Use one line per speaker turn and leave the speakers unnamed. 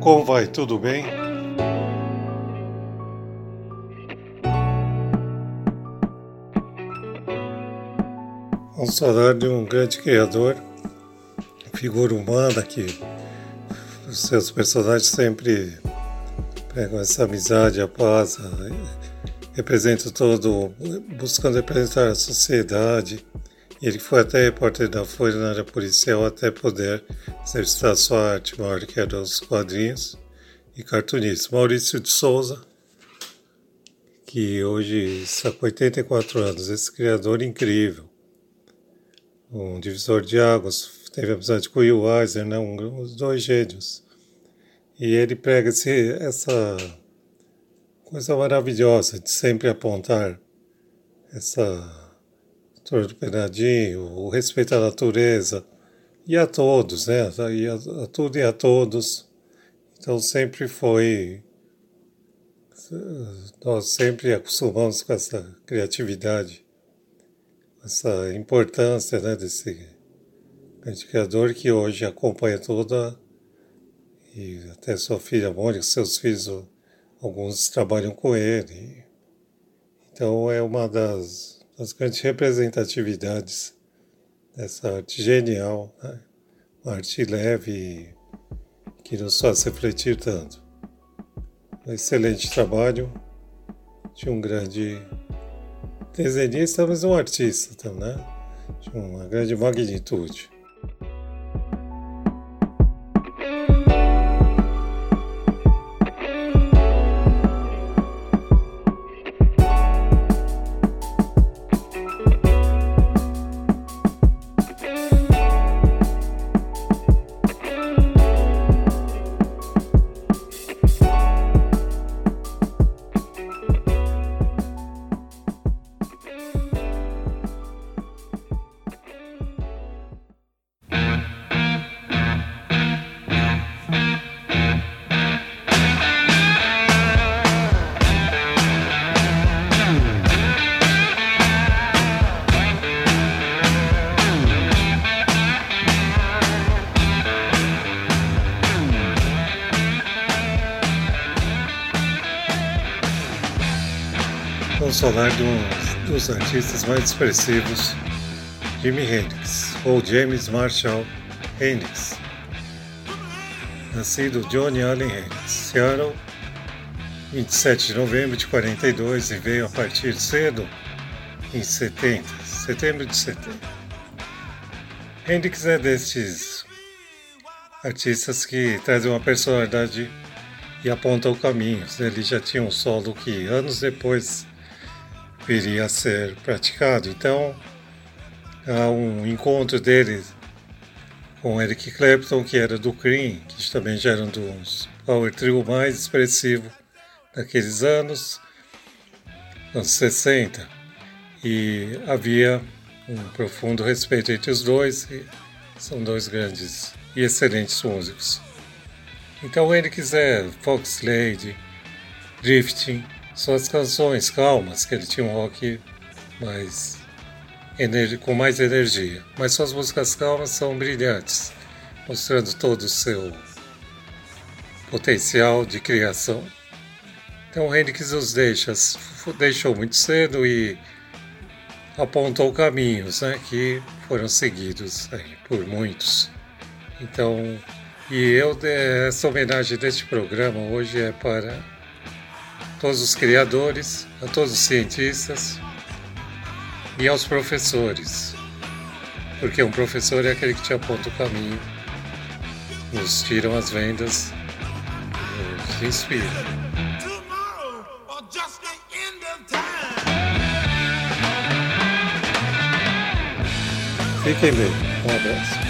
Como vai? Tudo bem? Vamos falar de um grande criador, figura humana que os seus personagens sempre pregam essa amizade, a paz, representa todo, buscando representar a sociedade. Ele foi até repórter da Folha na área policial até poder exercitar sua arte maior, que era os quadrinhos e cartunista. Maurício de Souza, que hoje está com 84 anos, esse criador incrível um divisor de águas, teve amizade com o Will Eisner, né, um, os dois gênios. E ele prega esse, essa coisa maravilhosa de sempre apontar essa torpedadinho, o respeito à natureza e a todos, né? E a, a tudo e a todos. Então sempre foi. Nós sempre acostumamos com essa criatividade essa importância né, desse grande criador que hoje acompanha toda, e até sua filha Mônica, seus filhos, alguns trabalham com ele. Então é uma das, das grandes representatividades dessa arte genial, né? uma arte leve que nos faz refletir tanto. Um excelente trabalho de um grande desenhista, mas um artista, então, né? de uma grande magnitude. Vamos falar de um dos artistas mais expressivos, Jimi Hendrix, ou James Marshall Hendrix. Nascido Johnny Allen Hendrix, Seattle, 27 de novembro de 42 e veio a partir cedo em 70, setembro de 70. Hendrix é destes artistas que trazem uma personalidade e apontam caminhos. Ele já tinha um solo que anos depois viria a ser praticado. Então, há um encontro dele com Eric Clapton, que era do Cream, que também já era um dos power trio mais expressivo daqueles anos, anos 60. E havia um profundo respeito entre os dois, são dois grandes e excelentes músicos. Então, ele quiser Fox Lady, Drifting, suas canções calmas, que ele tinha um rock mais com mais energia. Mas suas músicas calmas são brilhantes, mostrando todo o seu potencial de criação. Então o Hendrix os deixa, deixou muito cedo e apontou caminhos né, que foram seguidos aí, por muitos. Então, e eu, essa homenagem deste programa hoje é para todos os criadores, a todos os cientistas e aos professores. Porque um professor é aquele que te aponta o caminho, nos tiram as vendas, nos inspira. Fiquem bem. Um abraço.